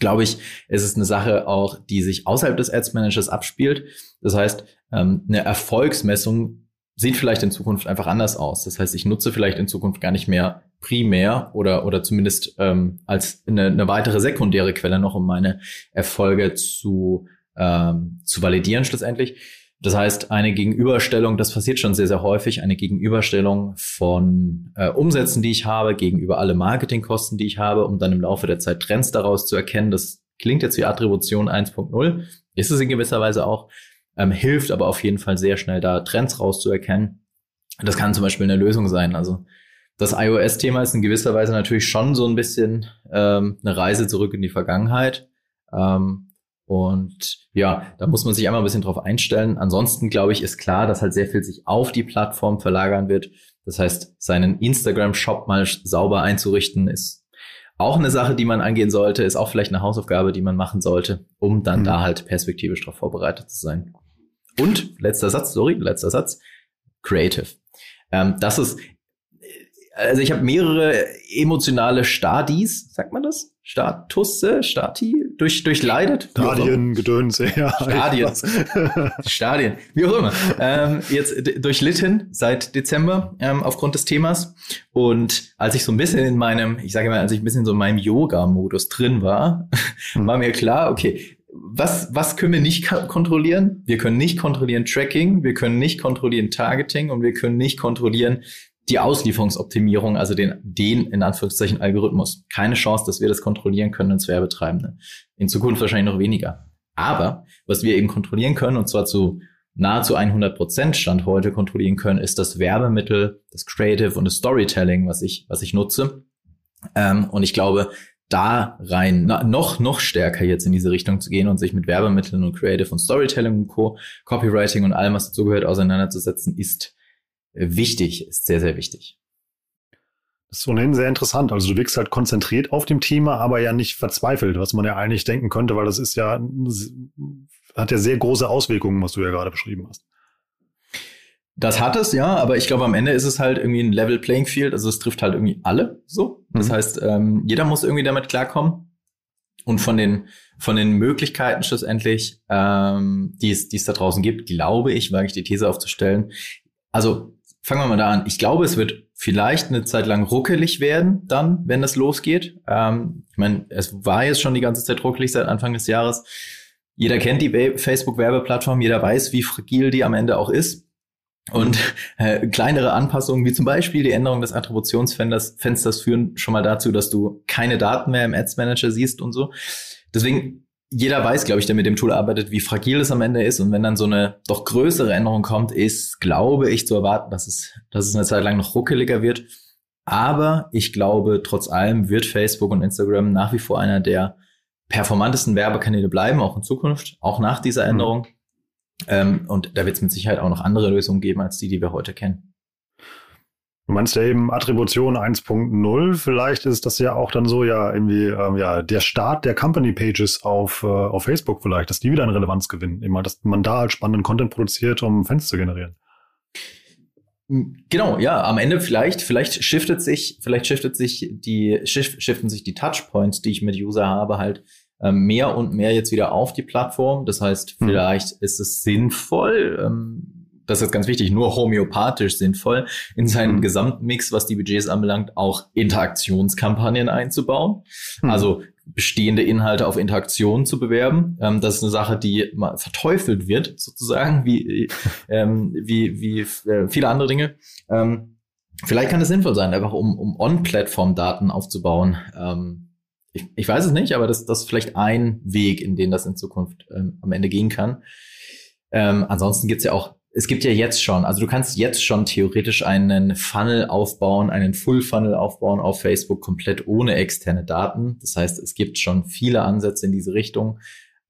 glaube ich, ist es eine Sache auch, die sich außerhalb des Ads Managers abspielt. Das heißt, ähm, eine Erfolgsmessung sieht vielleicht in Zukunft einfach anders aus. Das heißt, ich nutze vielleicht in Zukunft gar nicht mehr primär oder, oder zumindest ähm, als eine, eine weitere sekundäre Quelle noch, um meine Erfolge zu, ähm, zu validieren schlussendlich das heißt, eine Gegenüberstellung, das passiert schon sehr, sehr häufig, eine Gegenüberstellung von äh, Umsätzen, die ich habe, gegenüber alle Marketingkosten, die ich habe, um dann im Laufe der Zeit Trends daraus zu erkennen. Das klingt jetzt wie Attribution 1.0, ist es in gewisser Weise auch, ähm, hilft aber auf jeden Fall sehr schnell da Trends rauszuerkennen. Das kann zum Beispiel eine Lösung sein. Also das iOS-Thema ist in gewisser Weise natürlich schon so ein bisschen ähm, eine Reise zurück in die Vergangenheit. Ähm, und ja, da muss man sich einmal ein bisschen drauf einstellen. Ansonsten glaube ich, ist klar, dass halt sehr viel sich auf die Plattform verlagern wird. Das heißt, seinen Instagram-Shop mal sauber einzurichten, ist auch eine Sache, die man angehen sollte, ist auch vielleicht eine Hausaufgabe, die man machen sollte, um dann mhm. da halt perspektivisch darauf vorbereitet zu sein. Und letzter Satz, sorry, letzter Satz, Creative. Ähm, das ist, also ich habe mehrere emotionale Stadis, sagt man das? Statusse, Stati, durch, durchleidet. Stadien, Gedönse, ja. Stadien. Stadien, wie auch immer. Ähm, jetzt durchlitten seit Dezember ähm, aufgrund des Themas. Und als ich so ein bisschen in meinem, ich sage mal, als ich ein bisschen so in meinem Yoga-Modus drin war, hm. war mir klar, okay, was, was können wir nicht kontrollieren? Wir können nicht kontrollieren Tracking, wir können nicht kontrollieren Targeting und wir können nicht kontrollieren, die Auslieferungsoptimierung, also den, den in Anführungszeichen Algorithmus. Keine Chance, dass wir das kontrollieren können als Werbetreibende. In Zukunft wahrscheinlich noch weniger. Aber was wir eben kontrollieren können, und zwar zu nahezu 100 Prozent Stand heute kontrollieren können, ist das Werbemittel, das Creative und das Storytelling, was ich, was ich nutze. Ähm, und ich glaube, da rein na, noch noch stärker jetzt in diese Richtung zu gehen und sich mit Werbemitteln und Creative und Storytelling und Co, Copywriting und allem, was dazugehört, auseinanderzusetzen, ist wichtig, ist sehr, sehr wichtig. Das ist ohnehin sehr interessant. Also du wirkst halt konzentriert auf dem Thema, aber ja nicht verzweifelt, was man ja eigentlich denken könnte, weil das ist ja, hat ja sehr große Auswirkungen, was du ja gerade beschrieben hast. Das hat es, ja, aber ich glaube, am Ende ist es halt irgendwie ein Level Playing Field, also es trifft halt irgendwie alle so. Das mhm. heißt, ähm, jeder muss irgendwie damit klarkommen. Und von den, von den Möglichkeiten schlussendlich, ähm, die es, die es da draußen gibt, glaube ich, wage ich die These aufzustellen. Also fangen wir mal da an. Ich glaube, es wird vielleicht eine Zeit lang ruckelig werden, dann, wenn das losgeht. Ähm, ich meine, es war jetzt schon die ganze Zeit ruckelig seit Anfang des Jahres. Jeder kennt die Facebook-Werbeplattform, jeder weiß, wie fragil die am Ende auch ist. Und äh, kleinere Anpassungen, wie zum Beispiel die Änderung des Attributionsfensters, Fensters führen schon mal dazu, dass du keine Daten mehr im Ads Manager siehst und so. Deswegen jeder weiß, glaube ich, der mit dem Tool arbeitet, wie fragil es am Ende ist. Und wenn dann so eine doch größere Änderung kommt, ist, glaube ich, zu erwarten, dass es, dass es eine Zeit lang noch ruckeliger wird. Aber ich glaube, trotz allem wird Facebook und Instagram nach wie vor einer der performantesten Werbekanäle bleiben, auch in Zukunft, auch nach dieser mhm. Änderung. Mhm. Ähm, und da wird es mit Sicherheit auch noch andere Lösungen geben als die, die wir heute kennen. Du meinst ja eben Attribution 1.0, vielleicht ist das ja auch dann so ja irgendwie ähm, ja der Start der Company Pages auf, äh, auf Facebook vielleicht, dass die wieder eine Relevanz gewinnen, immer, dass man da halt spannenden Content produziert, um Fans zu generieren. Genau, ja, am Ende vielleicht, vielleicht shiftet sich, vielleicht shiftet sich die, shift, shiften sich die Touchpoints, die ich mit User habe, halt ähm, mehr und mehr jetzt wieder auf die Plattform. Das heißt, mhm. vielleicht ist es sinnvoll, ähm, das ist ganz wichtig, nur homöopathisch sinnvoll, in seinen mhm. Gesamtmix, was die Budgets anbelangt, auch Interaktionskampagnen einzubauen. Mhm. Also bestehende Inhalte auf Interaktion zu bewerben. Ähm, das ist eine Sache, die verteufelt wird, sozusagen, wie, ähm, wie, wie äh, viele andere Dinge. Ähm, vielleicht kann es sinnvoll sein, einfach um, um On-Plattform-Daten aufzubauen. Ähm, ich, ich weiß es nicht, aber das, das ist vielleicht ein Weg, in den das in Zukunft ähm, am Ende gehen kann. Ähm, ansonsten gibt's ja auch es gibt ja jetzt schon, also du kannst jetzt schon theoretisch einen Funnel aufbauen, einen Full Funnel aufbauen auf Facebook komplett ohne externe Daten. Das heißt, es gibt schon viele Ansätze in diese Richtung.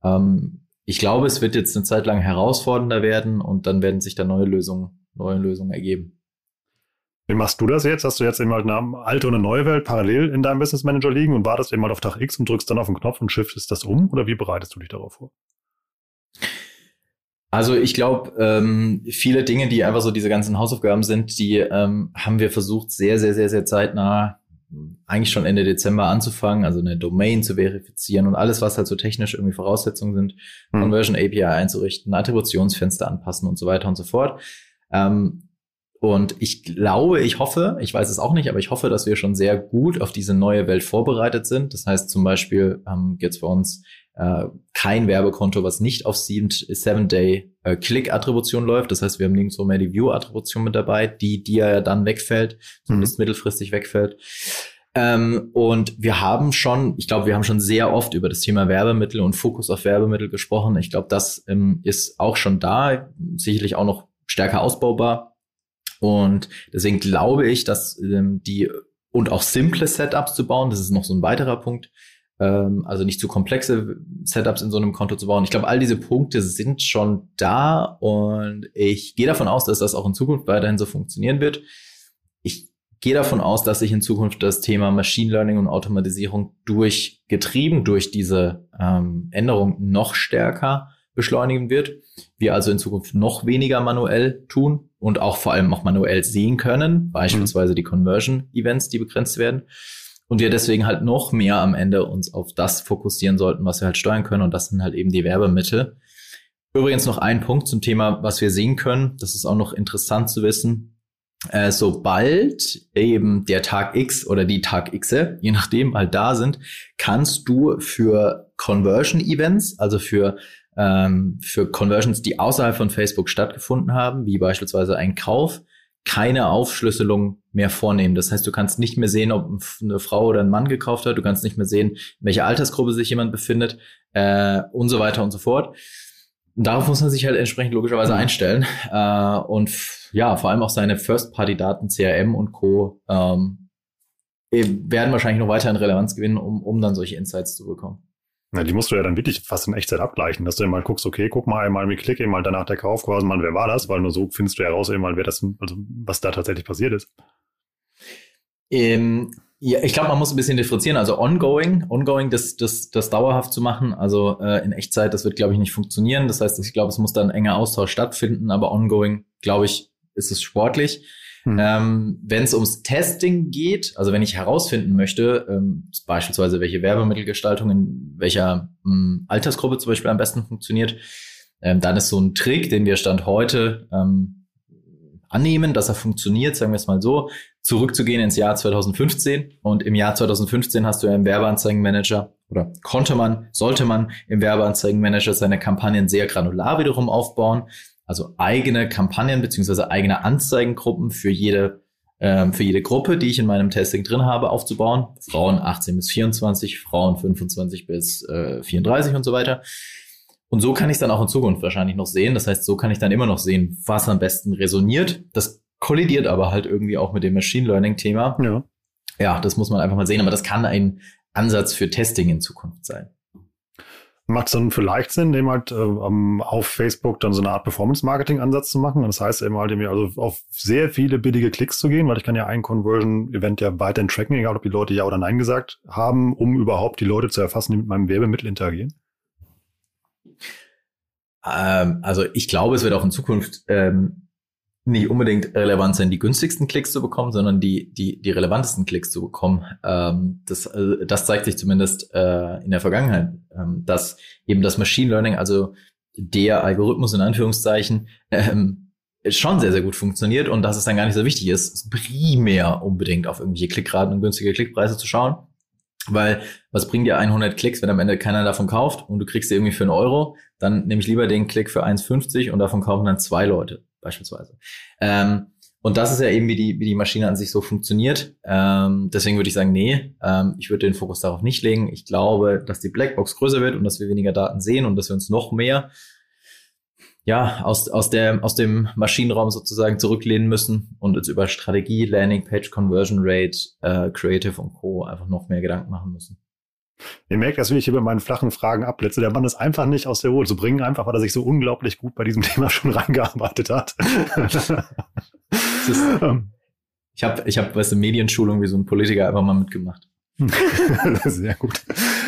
Ähm, ich glaube, es wird jetzt eine Zeit lang herausfordernder werden und dann werden sich da neue Lösungen, neue Lösungen ergeben. Wie machst du das jetzt? Hast du jetzt eben halt eine alte und eine neue Welt parallel in deinem Business Manager liegen und wartest eben mal auf Tag X und drückst dann auf den Knopf und shiftest das um? Oder wie bereitest du dich darauf vor? Also ich glaube, ähm, viele Dinge, die einfach so diese ganzen Hausaufgaben sind, die ähm, haben wir versucht, sehr, sehr, sehr, sehr zeitnah, eigentlich schon Ende Dezember anzufangen, also eine Domain zu verifizieren und alles, was halt so technisch irgendwie Voraussetzungen sind, hm. Conversion API einzurichten, Attributionsfenster anpassen und so weiter und so fort. Ähm, und ich glaube, ich hoffe, ich weiß es auch nicht, aber ich hoffe, dass wir schon sehr gut auf diese neue Welt vorbereitet sind. Das heißt zum Beispiel ähm, jetzt bei uns äh, kein Werbekonto, was nicht auf Seven-Day-Click-Attribution äh, läuft. Das heißt, wir haben nirgendwo mehr die View-Attribution mit dabei, die, die ja dann wegfällt, zumindest mhm. mittelfristig wegfällt. Ähm, und wir haben schon, ich glaube, wir haben schon sehr oft über das Thema Werbemittel und Fokus auf Werbemittel gesprochen. Ich glaube, das ähm, ist auch schon da, sicherlich auch noch stärker ausbaubar. Und deswegen glaube ich, dass ähm, die und auch simple Setups zu bauen, das ist noch so ein weiterer Punkt, ähm, also nicht zu komplexe Setups in so einem Konto zu bauen. Ich glaube, all diese Punkte sind schon da und ich gehe davon aus, dass das auch in Zukunft weiterhin so funktionieren wird. Ich gehe davon aus, dass sich in Zukunft das Thema Machine Learning und Automatisierung durchgetrieben durch diese ähm, Änderung noch stärker beschleunigen wird. Wir also in Zukunft noch weniger manuell tun und auch vor allem auch manuell sehen können, beispielsweise mhm. die Conversion Events, die begrenzt werden und wir deswegen halt noch mehr am Ende uns auf das fokussieren sollten, was wir halt steuern können. Und das sind halt eben die Werbemittel. Übrigens noch ein Punkt zum Thema, was wir sehen können. Das ist auch noch interessant zu wissen. Äh, sobald eben der Tag X oder die Tag X, je nachdem, halt da sind, kannst du für Conversion Events, also für ähm, für Conversions, die außerhalb von Facebook stattgefunden haben, wie beispielsweise ein Kauf, keine Aufschlüsselung mehr vornehmen. Das heißt, du kannst nicht mehr sehen, ob eine Frau oder ein Mann gekauft hat. Du kannst nicht mehr sehen, in welcher Altersgruppe sich jemand befindet äh, und so weiter und so fort. Und darauf muss man sich halt entsprechend logischerweise mhm. einstellen. Äh, und ja, vor allem auch seine First-Party-Daten, CRM und Co. Ähm, werden wahrscheinlich noch weiter in Relevanz gewinnen, um, um dann solche Insights zu bekommen. Ja, die musst du ja dann wirklich fast in Echtzeit abgleichen, dass du mal guckst, okay, guck mal einmal mit Klick, mal danach der Kauf, quasi mal, wer war das? Weil nur so findest du ja raus, wer das, also was da tatsächlich passiert ist. Ähm, ja, ich glaube, man muss ein bisschen differenzieren. Also ongoing, ongoing, das, das, das dauerhaft zu machen, also äh, in Echtzeit, das wird, glaube ich, nicht funktionieren. Das heißt, ich glaube, es muss dann ein enger Austausch stattfinden, aber ongoing, glaube ich, ist es sportlich. Hm. Ähm, wenn es ums Testing geht, also wenn ich herausfinden möchte, ähm, beispielsweise welche Werbemittelgestaltung in welcher ähm, Altersgruppe zum Beispiel am besten funktioniert, ähm, dann ist so ein Trick, den wir Stand heute ähm, annehmen, dass er funktioniert, sagen wir es mal so, zurückzugehen ins Jahr 2015. Und im Jahr 2015 hast du ja im Werbeanzeigenmanager oder konnte man, sollte man im Werbeanzeigenmanager seine Kampagnen sehr granular wiederum aufbauen also eigene Kampagnen beziehungsweise eigene Anzeigengruppen für jede ähm, für jede Gruppe, die ich in meinem Testing drin habe, aufzubauen. Frauen 18 bis 24, Frauen 25 bis äh, 34 und so weiter. Und so kann ich dann auch in Zukunft wahrscheinlich noch sehen. Das heißt, so kann ich dann immer noch sehen, was am besten resoniert. Das kollidiert aber halt irgendwie auch mit dem Machine Learning Thema. Ja. Ja, das muss man einfach mal sehen. Aber das kann ein Ansatz für Testing in Zukunft sein. Macht es dann vielleicht Sinn, eben halt äh, auf Facebook dann so eine Art Performance-Marketing-Ansatz zu machen? Und das heißt eben halt, also auf sehr viele billige Klicks zu gehen, weil ich kann ja ein Conversion-Event ja weiterhin tracken, egal ob die Leute ja oder nein gesagt haben, um überhaupt die Leute zu erfassen, die mit meinem Werbemittel interagieren? Ähm, also ich glaube, es wird auch in Zukunft ähm, nicht unbedingt relevant sein, die günstigsten Klicks zu bekommen, sondern die, die, die relevantesten Klicks zu bekommen. Ähm, das, äh, das zeigt sich zumindest äh, in der Vergangenheit, ähm, dass eben das Machine Learning, also der Algorithmus in Anführungszeichen, ähm, schon sehr, sehr gut funktioniert und dass es dann gar nicht so wichtig ist, primär unbedingt auf irgendwelche Klickraten und günstige Klickpreise zu schauen. Weil was bringt dir 100 Klicks, wenn am Ende keiner davon kauft und du kriegst sie irgendwie für einen Euro, dann nehme ich lieber den Klick für 1,50 und davon kaufen dann zwei Leute beispielsweise. Ähm, und das ist ja eben, wie die, wie die Maschine an sich so funktioniert. Ähm, deswegen würde ich sagen, nee, ähm, ich würde den Fokus darauf nicht legen. Ich glaube, dass die Blackbox größer wird und dass wir weniger Daten sehen und dass wir uns noch mehr ja, aus, aus, der, aus dem Maschinenraum sozusagen zurücklehnen müssen und uns über Strategie, Landing Page, Conversion Rate, äh, Creative und Co. einfach noch mehr Gedanken machen müssen. Ihr merkt, dass ich hier bei meinen flachen Fragen abletze. Der Mann ist einfach nicht aus der Ruhe zu bringen, einfach weil er sich so unglaublich gut bei diesem Thema schon reingearbeitet hat. ist, ähm. ich habe, ich hab, weißt du, Medienschulung wie so ein Politiker einfach mal mitgemacht. Sehr gut.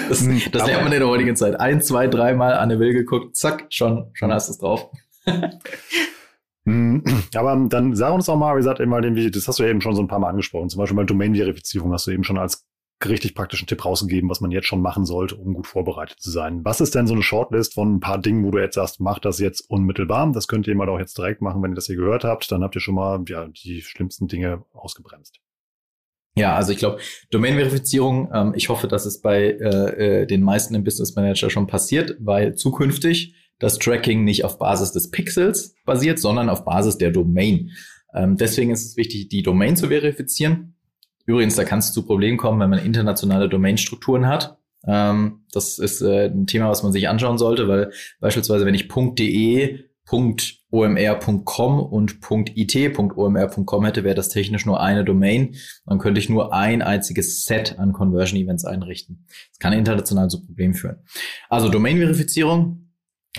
Das, hm, das lernt man in der heutigen Zeit. Ein, zwei, dreimal an der Will geguckt, zack, schon, schon hast du es drauf. Hm, aber dann sag uns doch mal, wie gesagt, immer den, das hast du ja eben schon so ein paar Mal angesprochen. Zum Beispiel bei Domain-Verifizierung hast du eben schon als richtig praktischen Tipp rausgegeben, was man jetzt schon machen sollte, um gut vorbereitet zu sein. Was ist denn so eine Shortlist von ein paar Dingen, wo du jetzt sagst, mach das jetzt unmittelbar? Das könnt ihr mal auch jetzt direkt machen, wenn ihr das hier gehört habt. Dann habt ihr schon mal ja, die schlimmsten Dinge ausgebremst. Ja, also ich glaube, Domain-Verifizierung, ähm, ich hoffe, dass es bei äh, äh, den meisten im Business Manager schon passiert, weil zukünftig das Tracking nicht auf Basis des Pixels basiert, sondern auf Basis der Domain. Ähm, deswegen ist es wichtig, die Domain zu verifizieren. Übrigens, da kann es zu Problemen kommen, wenn man internationale Domainstrukturen hat. Ähm, das ist äh, ein Thema, was man sich anschauen sollte, weil beispielsweise, wenn ich .de, .omr.com und .it.omr.com hätte, wäre das technisch nur eine Domain. Dann könnte ich nur ein einziges Set an Conversion Events einrichten. Das kann international zu Problemen führen. Also Domain-Verifizierung,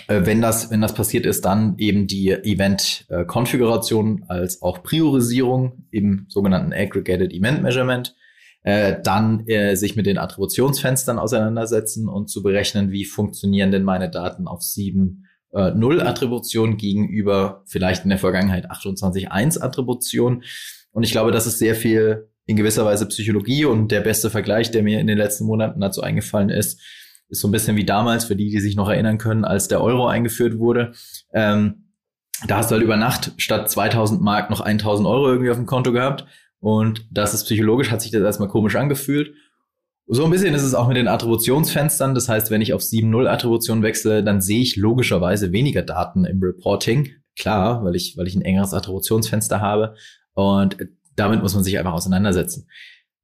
wenn das, wenn das passiert ist, dann eben die Event-Konfiguration als auch Priorisierung im sogenannten Aggregated Event Measurement. Äh, dann äh, sich mit den Attributionsfenstern auseinandersetzen und zu berechnen, wie funktionieren denn meine Daten auf 7.0 Attribution gegenüber vielleicht in der Vergangenheit 28.1 Attribution. Und ich glaube, das ist sehr viel in gewisser Weise Psychologie und der beste Vergleich, der mir in den letzten Monaten dazu eingefallen ist, ist so ein bisschen wie damals, für die, die sich noch erinnern können, als der Euro eingeführt wurde. Ähm, da hast du halt über Nacht statt 2000 Mark noch 1000 Euro irgendwie auf dem Konto gehabt. Und das ist psychologisch, hat sich das erstmal komisch angefühlt. So ein bisschen ist es auch mit den Attributionsfenstern. Das heißt, wenn ich auf 7.0 Attribution wechsle, dann sehe ich logischerweise weniger Daten im Reporting. Klar, weil ich, weil ich ein engeres Attributionsfenster habe. Und damit muss man sich einfach auseinandersetzen.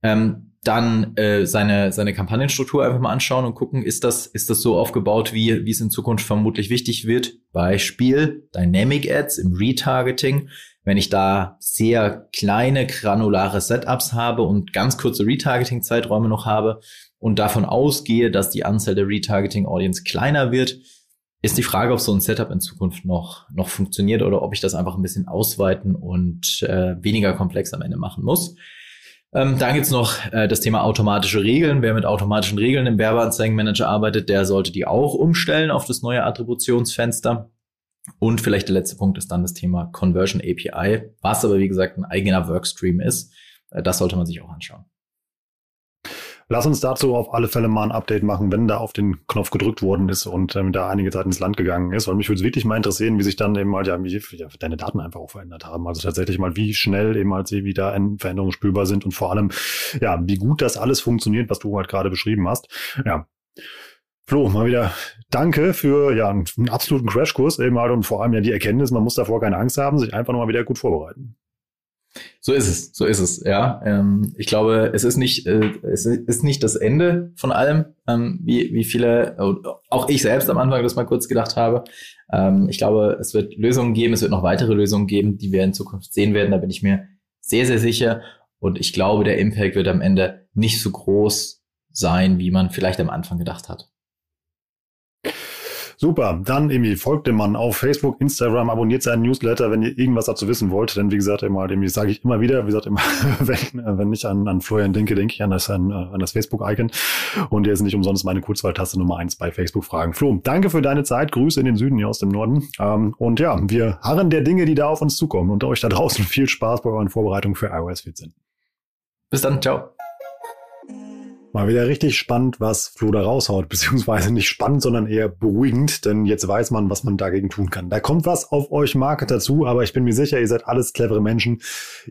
Ähm, dann äh, seine, seine Kampagnenstruktur einfach mal anschauen und gucken, ist das, ist das so aufgebaut, wie, wie es in Zukunft vermutlich wichtig wird. Beispiel Dynamic Ads im Retargeting. Wenn ich da sehr kleine granulare Setups habe und ganz kurze Retargeting-Zeiträume noch habe und davon ausgehe, dass die Anzahl der Retargeting-Audience kleiner wird, ist die Frage, ob so ein Setup in Zukunft noch, noch funktioniert oder ob ich das einfach ein bisschen ausweiten und äh, weniger komplex am Ende machen muss. Ähm, dann gibt's noch äh, das Thema automatische Regeln. Wer mit automatischen Regeln im Werbeanzeigenmanager arbeitet, der sollte die auch umstellen auf das neue Attributionsfenster. Und vielleicht der letzte Punkt ist dann das Thema Conversion API, was aber wie gesagt ein eigener Workstream ist. Äh, das sollte man sich auch anschauen. Lass uns dazu auf alle Fälle mal ein Update machen, wenn da auf den Knopf gedrückt worden ist und ähm, da einige Zeit ins Land gegangen ist. Weil mich würde es wirklich mal interessieren, wie sich dann eben halt ja, wie, ja, deine Daten einfach auch verändert haben. Also tatsächlich mal, wie schnell eben halt sie wieder Veränderungen spürbar sind und vor allem, ja, wie gut das alles funktioniert, was du halt gerade beschrieben hast. Ja. Flo, mal wieder danke für ja einen, einen absoluten Crashkurs eben halt und vor allem ja die Erkenntnis, man muss davor keine Angst haben, sich einfach nochmal wieder gut vorbereiten. So ist es, so ist es, ja. Ähm, ich glaube, es ist nicht, äh, es ist nicht das Ende von allem, ähm, wie, wie viele, auch ich selbst am Anfang das mal kurz gedacht habe. Ähm, ich glaube, es wird Lösungen geben, es wird noch weitere Lösungen geben, die wir in Zukunft sehen werden. Da bin ich mir sehr, sehr sicher. Und ich glaube, der Impact wird am Ende nicht so groß sein, wie man vielleicht am Anfang gedacht hat. Super, dann irgendwie folgt dem Mann auf Facebook, Instagram, abonniert seinen Newsletter, wenn ihr irgendwas dazu wissen wollt. Denn wie gesagt, immer, dem sage ich immer wieder, wie gesagt, immer, wenn, wenn ich an, an Florian denke, denke ich an das, an, an das Facebook-Icon. Und der ist nicht umsonst meine Kurzwahltaste Nummer eins bei Facebook-Fragen. Flo, danke für deine Zeit. Grüße in den Süden hier aus dem Norden. Ähm, und ja, wir harren der Dinge, die da auf uns zukommen. Und euch da draußen viel Spaß bei euren Vorbereitungen für iOS 14. Bis dann, ciao. Mal wieder richtig spannend, was Flo da raushaut, beziehungsweise nicht spannend, sondern eher beruhigend, denn jetzt weiß man, was man dagegen tun kann. Da kommt was auf euch Marketer zu, aber ich bin mir sicher, ihr seid alles clevere Menschen.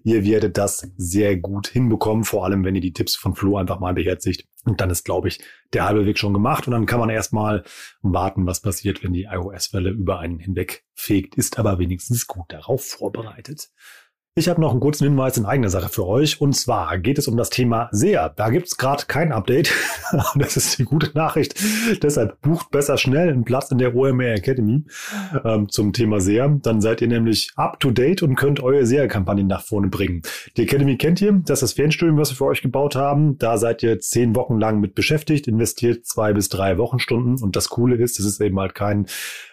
Ihr werdet das sehr gut hinbekommen, vor allem wenn ihr die Tipps von Flo einfach mal beherzigt. Und dann ist, glaube ich, der halbe Weg schon gemacht und dann kann man erstmal warten, was passiert, wenn die iOS-Welle über einen hinweg fegt, ist aber wenigstens gut darauf vorbereitet. Ich habe noch einen kurzen Hinweis in eigener Sache für euch. Und zwar geht es um das Thema SEA. Da gibt's gerade kein Update. das ist die gute Nachricht. Deshalb bucht besser schnell einen Platz in der OMR Academy ähm, zum Thema SEA. Dann seid ihr nämlich up to date und könnt eure SEA-Kampagnen nach vorne bringen. Die Academy kennt ihr. Das ist das Fernstudium, was wir für euch gebaut haben. Da seid ihr zehn Wochen lang mit beschäftigt, investiert zwei bis drei Wochenstunden. Und das Coole ist, es ist eben halt kein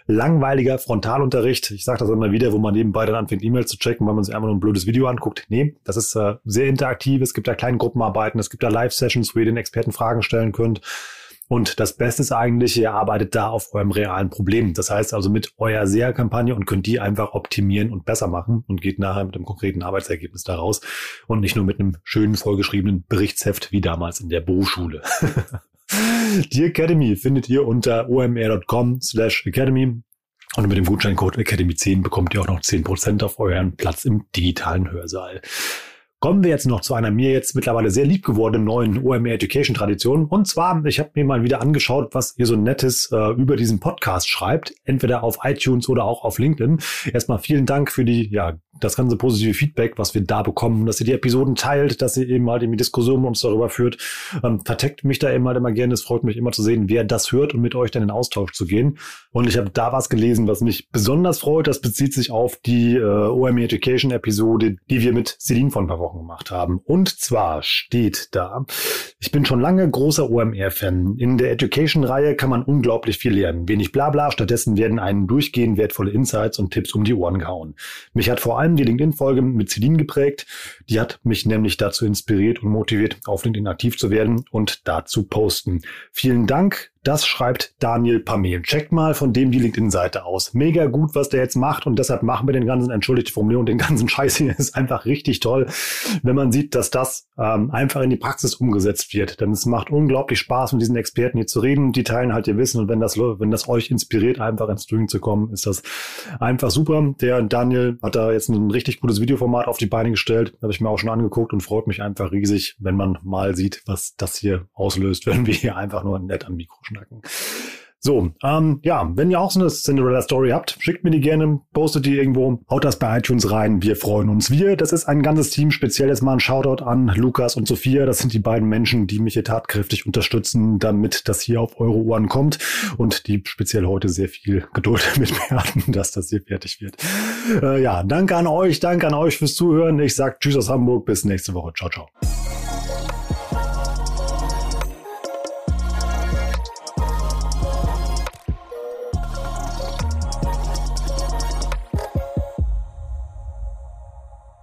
langweiliger Frontalunterricht. Ich sage das immer wieder, wo man nebenbei dann anfängt, E-Mails zu checken, weil man sich einfach nur blödes Video anguckt. Nee, das ist äh, sehr interaktiv. Es gibt da kleine Gruppenarbeiten, es gibt da Live-Sessions, wo ihr den Experten Fragen stellen könnt. Und das Beste ist eigentlich, ihr arbeitet da auf eurem realen Problem. Das heißt also mit eurer SEA-Kampagne und könnt die einfach optimieren und besser machen und geht nachher mit einem konkreten Arbeitsergebnis daraus und nicht nur mit einem schönen vorgeschriebenen Berichtsheft wie damals in der Berufsschule. Die Academy findet ihr unter omr.com slash academy. Und mit dem Gutscheincode Academy10 bekommt ihr auch noch 10% auf euren Platz im digitalen Hörsaal. Kommen wir jetzt noch zu einer mir jetzt mittlerweile sehr lieb gewordenen neuen OMR Education Tradition. Und zwar, ich habe mir mal wieder angeschaut, was ihr so nettes äh, über diesen Podcast schreibt, entweder auf iTunes oder auch auf LinkedIn. Erstmal vielen Dank für die ja das ganze positive Feedback, was wir da bekommen, dass ihr die Episoden teilt, dass ihr eben halt in die Diskussion mit uns darüber führt. Ähm, verteckt mich da eben halt immer gerne. Es freut mich immer zu sehen, wer das hört und mit euch dann in Austausch zu gehen. Und ich habe da was gelesen, was mich besonders freut. Das bezieht sich auf die äh, OME Education Episode, die wir mit Celine vor ein paar Wochen gemacht haben. Und zwar steht da, ich bin schon lange großer OMR-Fan. In der Education-Reihe kann man unglaublich viel lernen. Wenig Blabla, stattdessen werden einen durchgehend wertvolle Insights und Tipps um die Ohren gehauen. Mich hat vor allem die LinkedIn-Folge mit Celine geprägt. Die hat mich nämlich dazu inspiriert und motiviert, auf LinkedIn aktiv zu werden und dazu posten. Vielen Dank das schreibt Daniel Pamel. Checkt mal von dem die LinkedIn-Seite aus. Mega gut, was der jetzt macht und deshalb machen wir den ganzen, entschuldigte Formulierung, den ganzen Scheiß hier. Ist einfach richtig toll, wenn man sieht, dass das ähm, einfach in die Praxis umgesetzt wird. Denn es macht unglaublich Spaß, mit diesen Experten hier zu reden. Die teilen halt ihr Wissen und wenn das, wenn das euch inspiriert, einfach ins Doing zu kommen, ist das einfach super. Der Daniel hat da jetzt ein richtig gutes Videoformat auf die Beine gestellt. Habe ich mir auch schon angeguckt und freut mich einfach riesig, wenn man mal sieht, was das hier auslöst, wenn wir hier einfach nur nett am Mikro schnacken. So, ähm, ja, wenn ihr auch so eine Cinderella-Story habt, schickt mir die gerne, postet die irgendwo, haut das bei iTunes rein. Wir freuen uns. Wir, das ist ein ganzes Team, speziell jetzt mal ein Shoutout an Lukas und Sophia. Das sind die beiden Menschen, die mich hier tatkräftig unterstützen, damit das hier auf eure Ohren kommt und die speziell heute sehr viel Geduld mit mir hatten, dass das hier fertig wird. Äh, ja, danke an euch, danke an euch fürs Zuhören. Ich sag Tschüss aus Hamburg, bis nächste Woche. Ciao, ciao.